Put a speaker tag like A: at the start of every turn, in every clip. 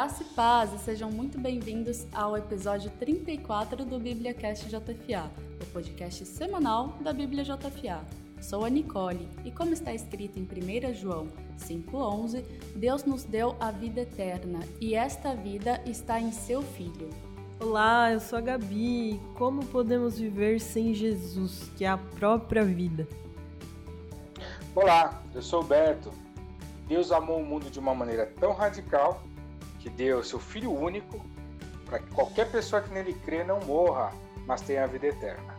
A: Graça e paz e sejam muito bem-vindos ao episódio 34 do BíbliaCast JFA, o podcast semanal da Bíblia JFA. Sou a Nicole e, como está escrito em 1 João 5,11, Deus nos deu a vida eterna e esta vida está em seu Filho.
B: Olá, eu sou a Gabi. Como podemos viver sem Jesus, que é a própria vida?
C: Olá, eu sou o Berto. Deus amou o mundo de uma maneira tão radical que deu seu Filho único para que qualquer pessoa que nele crê não morra, mas tenha a vida eterna.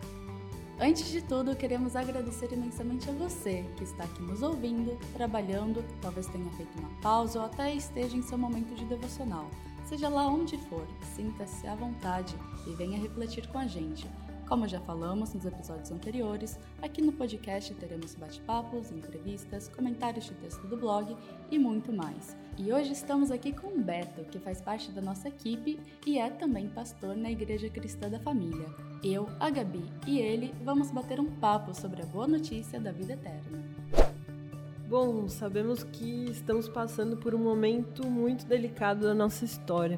A: Antes de tudo, queremos agradecer imensamente a você que está aqui nos ouvindo, trabalhando, talvez tenha feito uma pausa ou até esteja em seu momento de devocional. Seja lá onde for, sinta-se à vontade e venha refletir com a gente. Como já falamos nos episódios anteriores, aqui no podcast teremos bate-papos, entrevistas, comentários de texto do blog e muito mais. E hoje estamos aqui com o Beto, que faz parte da nossa equipe e é também pastor na Igreja Cristã da Família. Eu, a Gabi e ele vamos bater um papo sobre a boa notícia da vida eterna.
B: Bom, sabemos que estamos passando por um momento muito delicado da nossa história.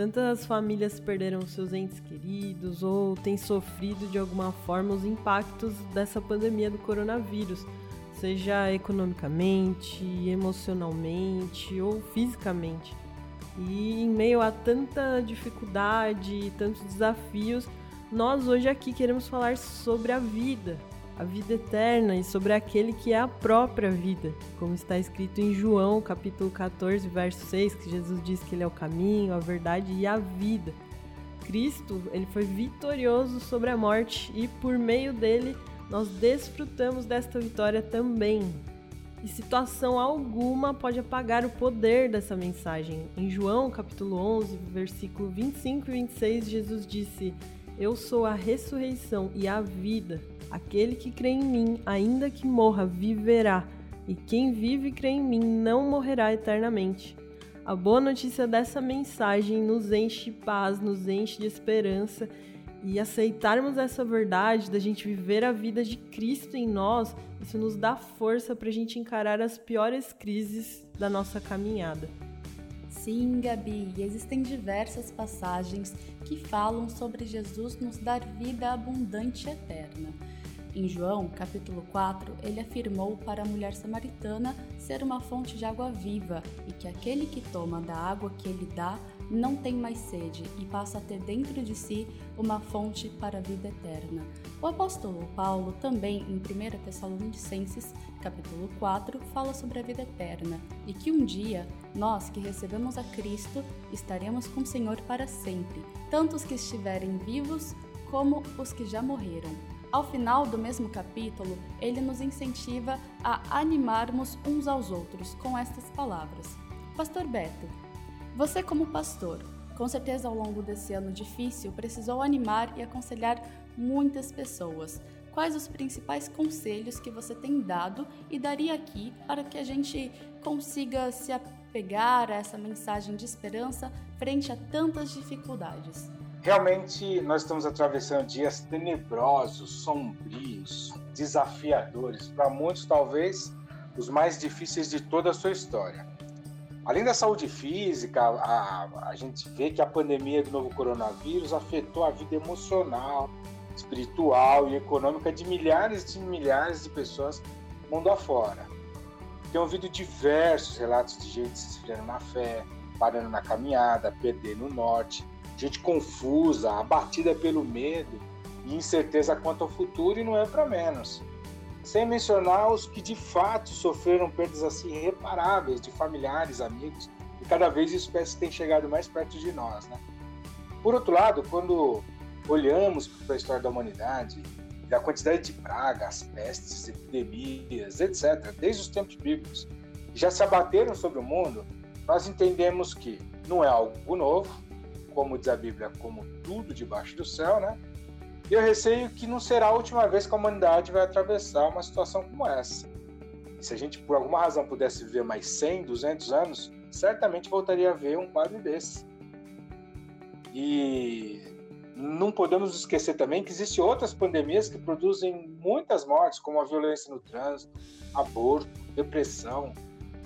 B: Tantas famílias perderam seus entes queridos ou têm sofrido de alguma forma os impactos dessa pandemia do coronavírus, seja economicamente, emocionalmente ou fisicamente. E em meio a tanta dificuldade e tantos desafios, nós hoje aqui queremos falar sobre a vida, a vida eterna e sobre aquele que é a própria vida, como está escrito em João, capítulo 14, verso 6, que Jesus diz que ele é o caminho, a verdade e a vida. Cristo, ele foi vitorioso sobre a morte e por meio dele nós desfrutamos desta vitória também. E situação alguma pode apagar o poder dessa mensagem. Em João, capítulo 11, versículo 25 e 26, Jesus disse: Eu sou a ressurreição e a vida. Aquele que crê em mim, ainda que morra, viverá, e quem vive e crê em mim não morrerá eternamente. A boa notícia dessa mensagem nos enche de paz, nos enche de esperança, e aceitarmos essa verdade da gente viver a vida de Cristo em nós, isso nos dá força para a gente encarar as piores crises da nossa caminhada.
A: Sim, Gabi, existem diversas passagens que falam sobre Jesus nos dar vida abundante e eterna. Em João, capítulo 4, ele afirmou para a mulher samaritana ser uma fonte de água viva e que aquele que toma da água que ele dá não tem mais sede e passa a ter dentro de si uma fonte para a vida eterna. O apóstolo Paulo também em 1 Tessalonicenses, capítulo 4, fala sobre a vida eterna e que um dia nós que recebemos a Cristo estaremos com o Senhor para sempre, tanto os que estiverem vivos como os que já morreram. Ao final do mesmo capítulo, ele nos incentiva a animarmos uns aos outros com estas palavras. Pastor Beto, você, como pastor, com certeza ao longo desse ano difícil, precisou animar e aconselhar muitas pessoas. Quais os principais conselhos que você tem dado e daria aqui para que a gente consiga se apegar a essa mensagem de esperança frente a tantas dificuldades?
C: Realmente, nós estamos atravessando dias tenebrosos, sombrios, desafiadores, para muitos, talvez, os mais difíceis de toda a sua história. Além da saúde física, a, a gente vê que a pandemia do novo coronavírus afetou a vida emocional, espiritual e econômica de milhares e milhares de pessoas mundo afora. Tem ouvido diversos relatos de gente se esfriando na fé, parando na caminhada, perdendo o norte, gente confusa, abatida pelo medo e incerteza quanto ao futuro e não é para menos. Sem mencionar os que de fato sofreram perdas assim irreparáveis de familiares, amigos, e cada vez isso parece que tem chegado mais perto de nós, né? Por outro lado, quando olhamos para a história da humanidade, da quantidade de pragas, pestes, epidemias, etc., desde os tempos bíblicos, já se abateram sobre o mundo, nós entendemos que não é algo novo, como diz a Bíblia, como tudo debaixo do céu, né? E eu receio que não será a última vez que a humanidade vai atravessar uma situação como essa. Se a gente, por alguma razão, pudesse viver mais 100, 200 anos, certamente voltaria a ver um quadro desse. E não podemos esquecer também que existem outras pandemias que produzem muitas mortes, como a violência no trânsito, aborto, depressão,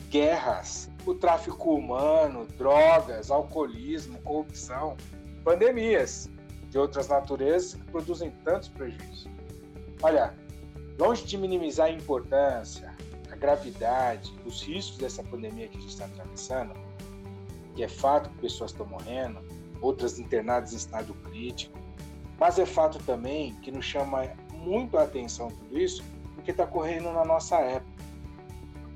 C: guerras, o tráfico humano, drogas, alcoolismo, corrupção, pandemias de outras naturezas que produzem tantos prejuízos. Olha, longe de minimizar a importância, a gravidade, os riscos dessa pandemia que a gente está atravessando, que é fato que pessoas estão morrendo, outras internadas em estado crítico, mas é fato também que nos chama muito a atenção tudo isso, porque está correndo na nossa época.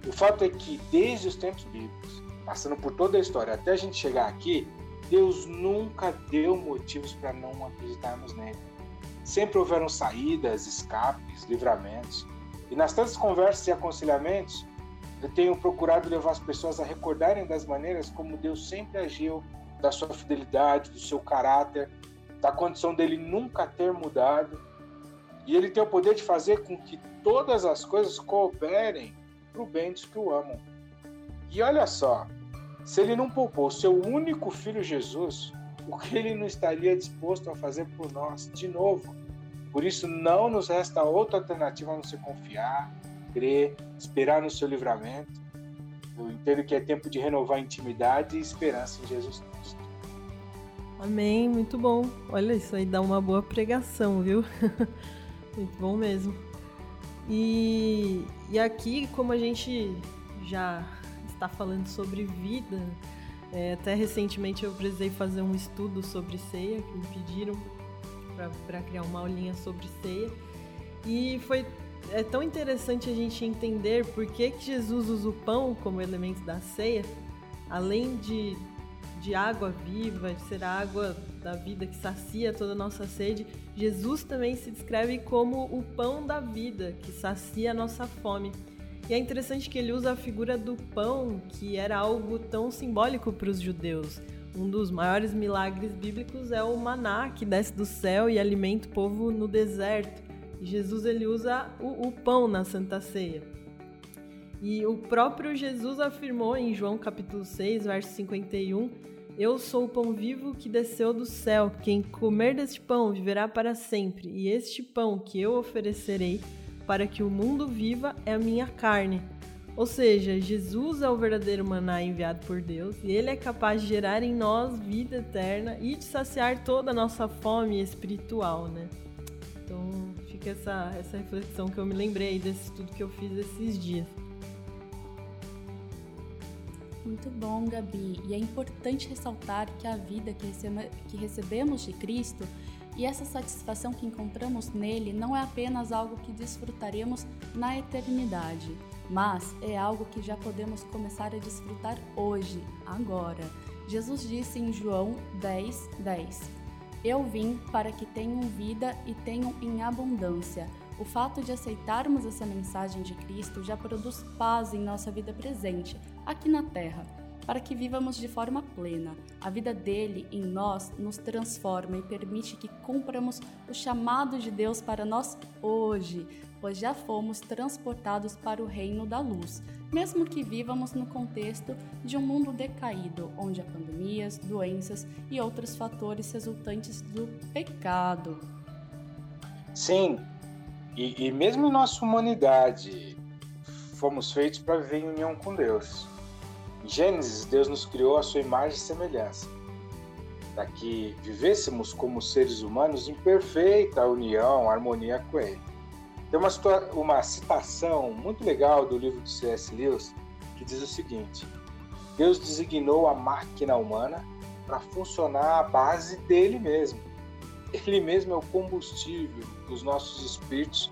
C: O fato é que desde os tempos bíblicos, passando por toda a história até a gente chegar aqui, Deus nunca deu motivos para não acreditarmos nele. Sempre houveram saídas, escapes, livramentos. E nas tantas conversas e aconselhamentos, eu tenho procurado levar as pessoas a recordarem das maneiras como Deus sempre agiu, da sua fidelidade, do seu caráter, da condição dele nunca ter mudado. E ele tem o poder de fazer com que todas as coisas cooperem para o bem dos que o amam. E olha só, se ele não poupou seu único filho Jesus, o que ele não estaria disposto a fazer por nós de novo? Por isso, não nos resta outra alternativa a não se confiar, crer, esperar no seu livramento. Eu entendo que é tempo de renovar a intimidade e esperança em Jesus Cristo.
B: Amém, muito bom. Olha, isso aí dá uma boa pregação, viu? muito bom mesmo. E, e aqui, como a gente já está falando sobre vida, é, até recentemente eu precisei fazer um estudo sobre ceia, que me pediram para criar uma aulinha sobre ceia. E foi é tão interessante a gente entender por que, que Jesus usa o pão como elemento da ceia, além de de água viva, de ser a água da vida que sacia toda a nossa sede, Jesus também se descreve como o pão da vida, que sacia a nossa fome. E é interessante que ele usa a figura do pão, que era algo tão simbólico para os judeus. Um dos maiores milagres bíblicos é o maná, que desce do céu e alimenta o povo no deserto. E Jesus ele usa o, o pão na Santa Ceia. E o próprio Jesus afirmou em João capítulo 6, verso 51, eu sou o pão vivo que desceu do céu. Quem comer deste pão viverá para sempre. E este pão que eu oferecerei para que o mundo viva é a minha carne. Ou seja, Jesus é o verdadeiro maná enviado por Deus e ele é capaz de gerar em nós vida eterna e de saciar toda a nossa fome espiritual, né? Então, fica essa, essa reflexão que eu me lembrei desse estudo que eu fiz esses dias.
A: Muito bom, Gabi. E é importante ressaltar que a vida que, recebe, que recebemos de Cristo e essa satisfação que encontramos nele não é apenas algo que desfrutaremos na eternidade, mas é algo que já podemos começar a desfrutar hoje, agora. Jesus disse em João 10, 10: Eu vim para que tenham vida e tenham em abundância. O fato de aceitarmos essa mensagem de Cristo já produz paz em nossa vida presente, aqui na Terra, para que vivamos de forma plena. A vida dele em nós nos transforma e permite que cumpramos o chamado de Deus para nós hoje, pois já fomos transportados para o reino da luz, mesmo que vivamos no contexto de um mundo decaído, onde há pandemias, doenças e outros fatores resultantes do pecado.
C: Sim, e, e mesmo em nossa humanidade, fomos feitos para viver em união com Deus. Em Gênesis, Deus nos criou a sua imagem e semelhança, para que vivêssemos como seres humanos em perfeita união, harmonia com Ele. Tem uma, uma citação muito legal do livro de C.S. Lewis que diz o seguinte: Deus designou a máquina humana para funcionar à base dele mesmo. Ele mesmo é o combustível que os nossos espíritos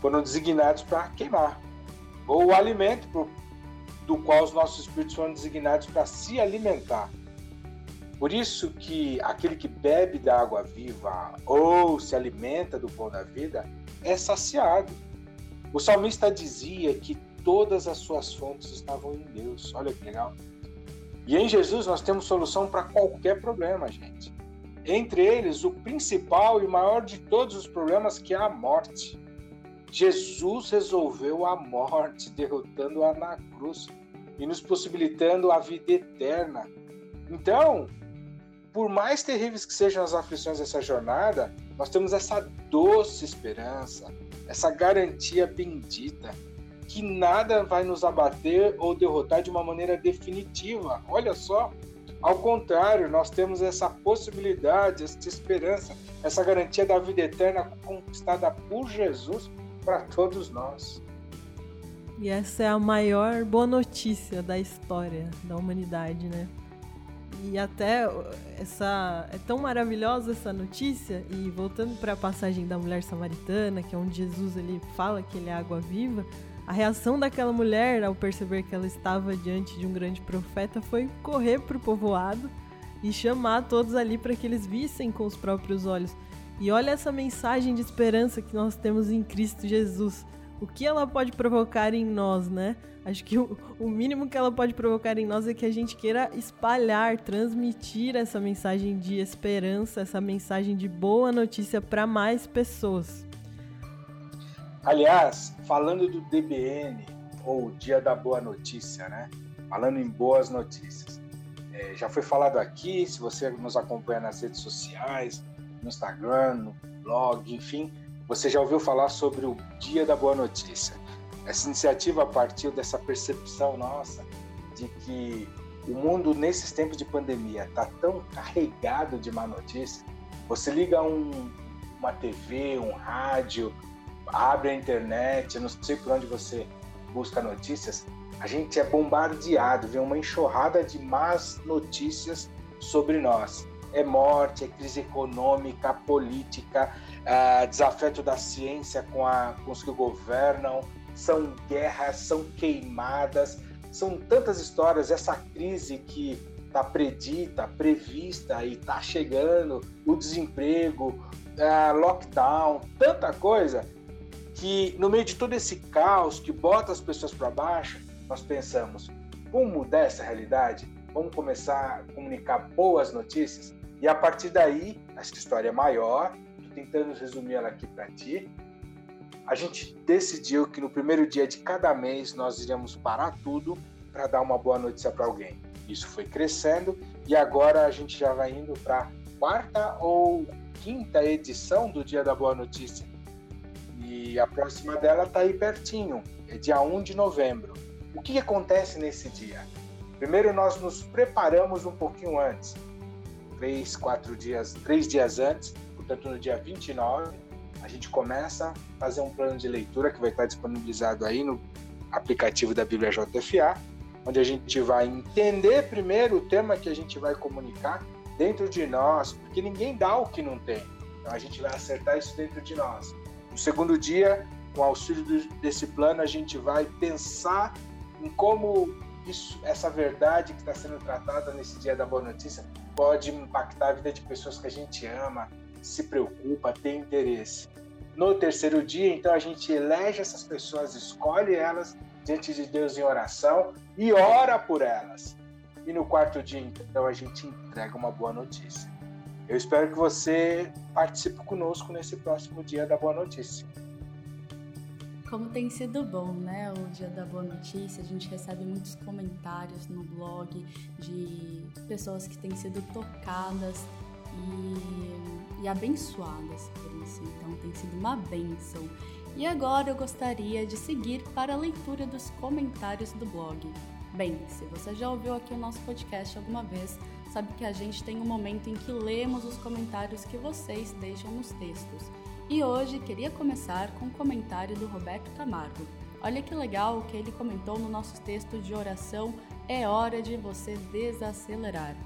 C: foram designados para queimar, ou o alimento do qual os nossos espíritos foram designados para se alimentar. Por isso que aquele que bebe da água viva ou se alimenta do pão da vida é saciado. O salmista dizia que todas as suas fontes estavam em Deus. Olha que legal. E em Jesus nós temos solução para qualquer problema, gente. Entre eles, o principal e maior de todos os problemas, que é a morte. Jesus resolveu a morte, derrotando-a na cruz e nos possibilitando a vida eterna. Então, por mais terríveis que sejam as aflições dessa jornada, nós temos essa doce esperança, essa garantia bendita que nada vai nos abater ou derrotar de uma maneira definitiva. Olha só, ao contrário, nós temos essa possibilidade, essa esperança, essa garantia da vida eterna conquistada por Jesus para todos nós.
B: E essa é a maior boa notícia da história da humanidade, né? E até essa é tão maravilhosa essa notícia e voltando para a passagem da mulher samaritana, que é onde Jesus ele fala que ele é água viva, a reação daquela mulher ao perceber que ela estava diante de um grande profeta foi correr para o povoado e chamar todos ali para que eles vissem com os próprios olhos. E olha essa mensagem de esperança que nós temos em Cristo Jesus. O que ela pode provocar em nós, né? Acho que o, mínimo que ela pode provocar em nós é que a gente queira espalhar, transmitir essa mensagem de esperança, essa mensagem de boa notícia para mais pessoas.
C: Aliás, falando do DBN, ou Dia da Boa Notícia, né? Falando em boas notícias. É, já foi falado aqui, se você nos acompanha nas redes sociais, no Instagram, no blog, enfim, você já ouviu falar sobre o Dia da Boa Notícia. Essa iniciativa partiu dessa percepção nossa de que o mundo nesses tempos de pandemia está tão carregado de má notícia. Você liga um, uma TV, um rádio, abre a internet, não sei por onde você busca notícias, a gente é bombardeado, vem uma enxurrada de más notícias sobre nós. É morte, é crise econômica, política, uh, desafeto da ciência com, a, com os que governam, são guerras, são queimadas, são tantas histórias. Essa crise que está predita, prevista e está chegando, o desemprego, uh, lockdown, tanta coisa que no meio de todo esse caos que bota as pessoas para baixo, nós pensamos: vamos mudar essa realidade? Vamos começar a comunicar boas notícias? E a partir daí, essa história é maior, estou tentando resumir ela aqui para ti. A gente decidiu que no primeiro dia de cada mês nós iríamos parar tudo para dar uma boa notícia para alguém. Isso foi crescendo e agora a gente já vai indo para quarta ou quinta edição do Dia da Boa Notícia. E a próxima dela está aí pertinho, é dia 1 de novembro. O que acontece nesse dia? Primeiro, nós nos preparamos um pouquinho antes, três, quatro dias, três dias antes, portanto, no dia 29, a gente começa a fazer um plano de leitura que vai estar disponibilizado aí no aplicativo da Bíblia JFA, onde a gente vai entender primeiro o tema que a gente vai comunicar dentro de nós, porque ninguém dá o que não tem. Então a gente vai acertar isso dentro de nós. No segundo dia, com auxílio desse plano, a gente vai pensar em como isso, essa verdade que está sendo tratada nesse dia da boa notícia pode impactar a vida de pessoas que a gente ama, se preocupa, tem interesse. No terceiro dia, então, a gente elege essas pessoas, escolhe elas diante de Deus em oração e ora por elas. E no quarto dia, então, a gente entrega uma boa notícia. Eu espero que você participe conosco nesse próximo dia da Boa Notícia.
A: Como tem sido bom, né? O Dia da Boa Notícia, a gente recebe muitos comentários no blog de pessoas que têm sido tocadas e, e abençoadas por isso. Então tem sido uma benção. E agora eu gostaria de seguir para a leitura dos comentários do blog. Bem, se você já ouviu aqui o nosso podcast alguma vez, sabe que a gente tem um momento em que lemos os comentários que vocês deixam nos textos. E hoje queria começar com um comentário do Roberto Camargo. Olha que legal o que ele comentou no nosso texto de oração É hora de você desacelerar.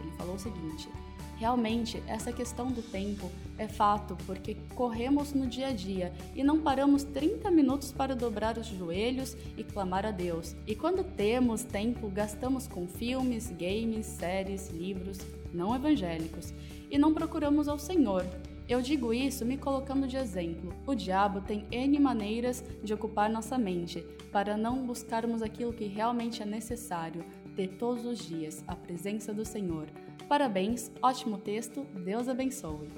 A: Ele falou o seguinte: Realmente, essa questão do tempo é fato porque corremos no dia a dia e não paramos 30 minutos para dobrar os joelhos e clamar a Deus. E quando temos tempo, gastamos com filmes, games, séries, livros não evangélicos e não procuramos ao Senhor. Eu digo isso me colocando de exemplo. O diabo tem N maneiras de ocupar nossa mente para não buscarmos aquilo que realmente é necessário ter todos os dias a presença do Senhor Parabéns, ótimo texto, Deus abençoe.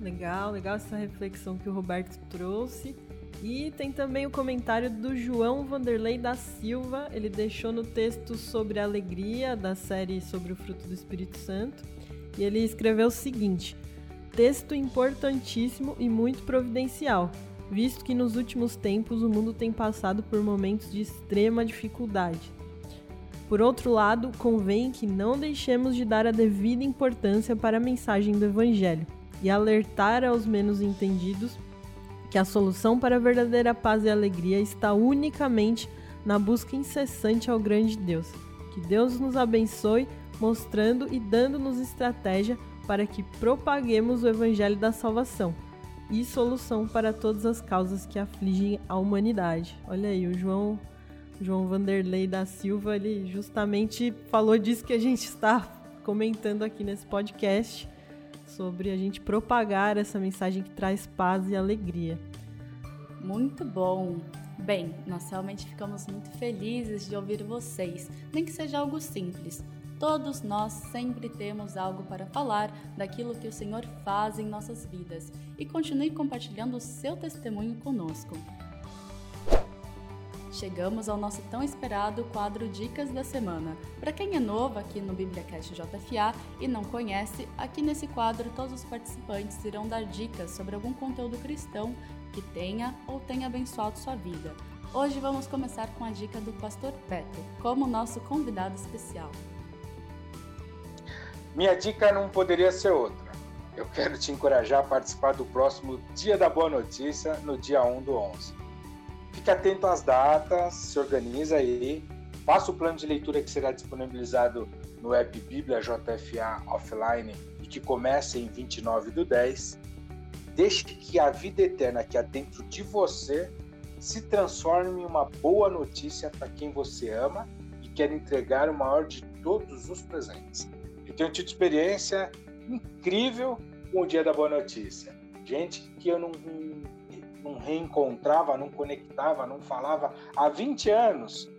B: Legal, legal essa reflexão que o Roberto trouxe. E tem também o comentário do João Vanderlei da Silva. Ele deixou no texto sobre a alegria da série sobre o fruto do Espírito Santo. E ele escreveu o seguinte: texto importantíssimo e muito providencial. visto que nos últimos tempos o mundo tem passado por momentos de extrema dificuldade. Por outro lado, convém que não deixemos de dar a devida importância para a mensagem do Evangelho e alertar aos menos entendidos que a solução para a verdadeira paz e alegria está unicamente na busca incessante ao grande Deus. Que Deus nos abençoe, mostrando e dando-nos estratégia para que propaguemos o Evangelho da salvação e solução para todas as causas que afligem a humanidade. Olha aí, o João João Vanderlei da Silva, ele justamente falou disso que a gente está comentando aqui nesse podcast, sobre a gente propagar essa mensagem que traz paz e alegria.
A: Muito bom! Bem, nós realmente ficamos muito felizes de ouvir vocês, nem que seja algo simples. Todos nós sempre temos algo para falar daquilo que o Senhor faz em nossas vidas e continue compartilhando o seu testemunho conosco. Chegamos ao nosso tão esperado quadro Dicas da Semana. Para quem é novo aqui no BíbliaCast JFA e não conhece, aqui nesse quadro todos os participantes irão dar dicas sobre algum conteúdo cristão que tenha ou tenha abençoado sua vida. Hoje vamos começar com a dica do Pastor Beto, como nosso convidado especial.
C: Minha dica não poderia ser outra. Eu quero te encorajar a participar do próximo Dia da Boa Notícia, no dia 1 do 11. Fique atento às datas, se organiza aí, faça o plano de leitura que será disponibilizado no app Bíblia JFA Offline e que comece em 29 do 10. Deixe que a vida eterna que há dentro de você se transforme em uma boa notícia para quem você ama e quer entregar o maior de todos os presentes. Eu tenho tido experiência incrível com o Dia da Boa Notícia. Gente que eu não não reencontrava, não conectava, não falava há 20 anos.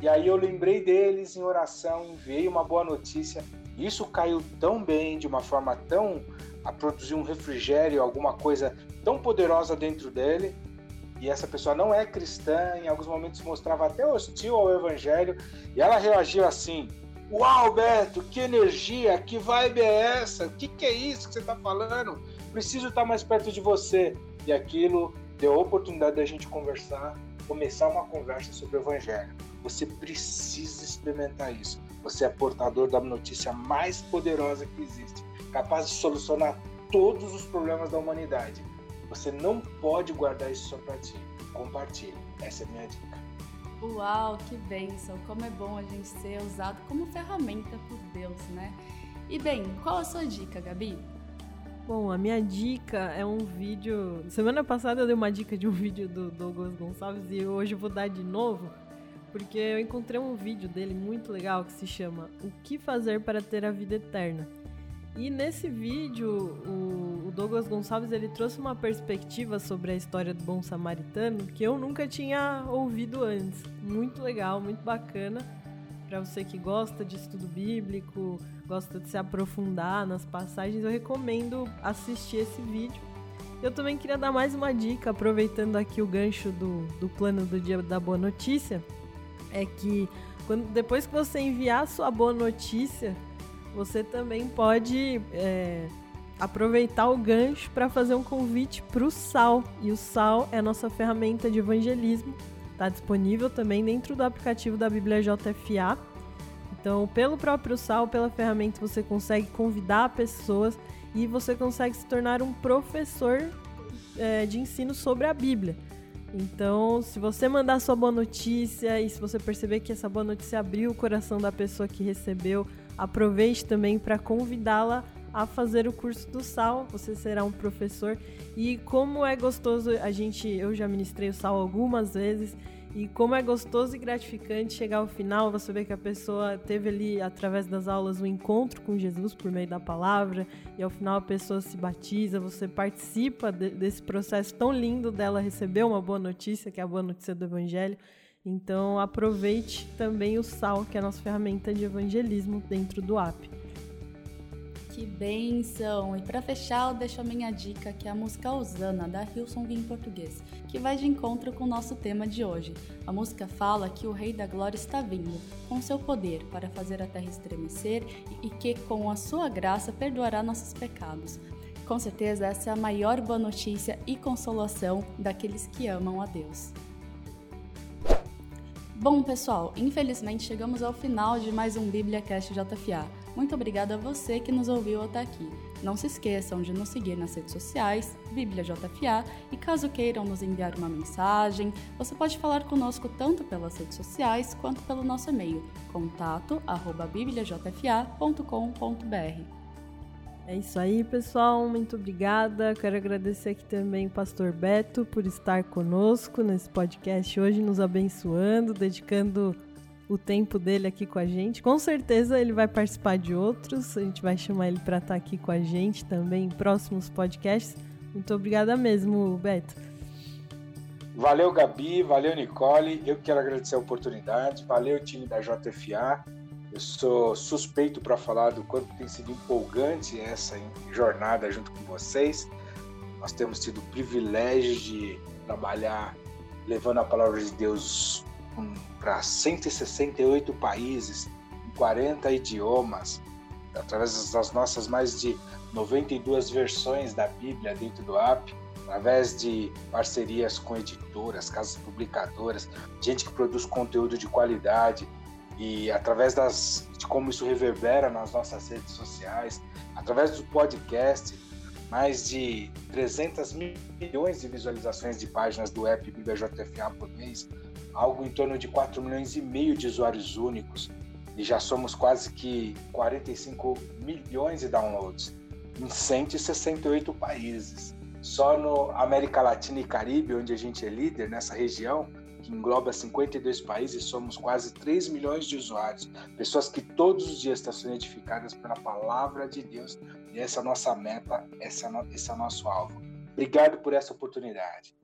C: E aí eu lembrei deles em oração, enviei uma boa notícia. Isso caiu tão bem, de uma forma tão a produzir um refrigério, alguma coisa tão poderosa dentro dele. E essa pessoa não é cristã, em alguns momentos mostrava até hostil ao evangelho, e ela reagiu assim: Uau, Beto, que energia, que vibe é essa? O que, que é isso que você está falando? Preciso estar mais perto de você. E aquilo deu a oportunidade da gente conversar, começar uma conversa sobre o Evangelho. Você precisa experimentar isso. Você é portador da notícia mais poderosa que existe, capaz de solucionar todos os problemas da humanidade. Você não pode guardar isso só para ti. Compartilhe. Essa é a minha dica.
A: Uau, que bênção! Como é bom a gente ser usado como ferramenta por Deus, né? E bem, qual a sua dica, Gabi?
B: Bom, a minha dica é um vídeo. Semana passada eu dei uma dica de um vídeo do Douglas Gonçalves e hoje eu vou dar de novo, porque eu encontrei um vídeo dele muito legal que se chama O que fazer para ter a vida eterna. E nesse vídeo, o, Douglas Gonçalves ele trouxe uma perspectiva sobre a história do bom samaritano que eu nunca tinha ouvido antes. Muito legal, muito bacana para você que gosta de estudo bíblico, gosta de se aprofundar nas passagens, eu recomendo assistir esse vídeo. Eu também queria dar mais uma dica, aproveitando aqui o gancho do, do plano do dia da boa notícia, é que quando, depois que você enviar a sua boa notícia, você também pode é, aproveitar o gancho para fazer um convite para o SAL. E o SAL é a nossa ferramenta de evangelismo Está disponível também dentro do aplicativo da Bíblia JFA. Então, pelo próprio sal, pela ferramenta, você consegue convidar pessoas e você consegue se tornar um professor é, de ensino sobre a Bíblia. Então, se você mandar sua boa notícia e se você perceber que essa boa notícia abriu o coração da pessoa que recebeu, aproveite também para convidá-la a fazer o curso do sal. Você será um professor e como é gostoso a gente, eu já ministrei o sal algumas vezes e como é gostoso e gratificante chegar ao final, você vê que a pessoa teve ali, através das aulas, um encontro com Jesus por meio da palavra, e ao final a pessoa se batiza, você participa de, desse processo tão lindo dela receber uma boa notícia, que é a boa notícia do Evangelho. Então aproveite também o sal, que é a nossa ferramenta de evangelismo dentro do app.
A: Que benção! E para fechar, eu deixo a minha dica, que é a música Osana, da Hilson em português, que vai de encontro com o nosso tema de hoje. A música fala que o Rei da Glória está vindo, com seu poder, para fazer a terra estremecer e que, com a sua graça, perdoará nossos pecados. Com certeza, essa é a maior boa notícia e consolação daqueles que amam a Deus. Bom, pessoal, infelizmente chegamos ao final de mais um BíbliaCast JFA. Muito obrigada a você que nos ouviu até aqui. Não se esqueçam de nos seguir nas redes sociais, Bíblia JFA, e caso queiram nos enviar uma mensagem, você pode falar conosco tanto pelas redes sociais quanto pelo nosso e-mail, contato@bibliajfa.com.br.
B: É isso aí, pessoal. Muito obrigada. Quero agradecer aqui também o pastor Beto por estar conosco nesse podcast hoje, nos abençoando, dedicando o tempo dele aqui com a gente. Com certeza ele vai participar de outros. A gente vai chamar ele para estar aqui com a gente também em próximos podcasts. Muito obrigada mesmo, Beto.
C: Valeu, Gabi. Valeu, Nicole. Eu quero agradecer a oportunidade. Valeu, time da JFA. Eu sou suspeito para falar do quanto tem sido empolgante essa jornada junto com vocês. Nós temos tido o privilégio de trabalhar levando a palavra de Deus para 168 países, em 40 idiomas, através das nossas mais de 92 versões da Bíblia dentro do app, através de parcerias com editoras, casas publicadoras, gente que produz conteúdo de qualidade, e através das, de como isso reverbera nas nossas redes sociais, através do podcast, mais de 300 milhões de visualizações de páginas do app Bíblia JFA por mês, algo em torno de 4 milhões e meio de usuários únicos, e já somos quase que 45 milhões de downloads em 168 países. Só no América Latina e Caribe, onde a gente é líder nessa região, engloba 52 países, somos quase 3 milhões de usuários, pessoas que todos os dias estão sendo edificadas pela palavra de Deus. E essa é a nossa meta, esse é o nosso alvo. Obrigado por essa oportunidade.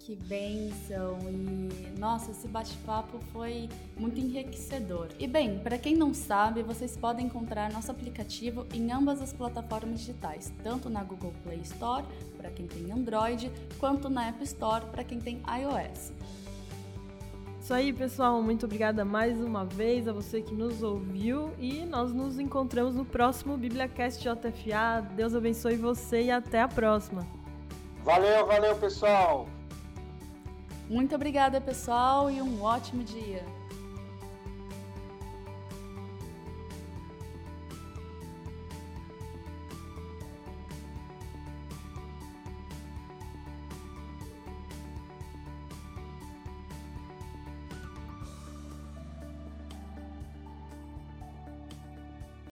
A: Que bênção! E nossa, esse bate-papo foi muito enriquecedor. E bem, para quem não sabe, vocês podem encontrar nosso aplicativo em ambas as plataformas digitais, tanto na Google Play Store, para quem tem Android, quanto na App Store, para quem tem iOS.
B: Isso aí, pessoal. Muito obrigada mais uma vez a você que nos ouviu e nós nos encontramos no próximo BíbliaCast JFA. Deus abençoe você e até a próxima.
C: Valeu, valeu, pessoal.
A: Muito obrigada, pessoal, e um ótimo dia.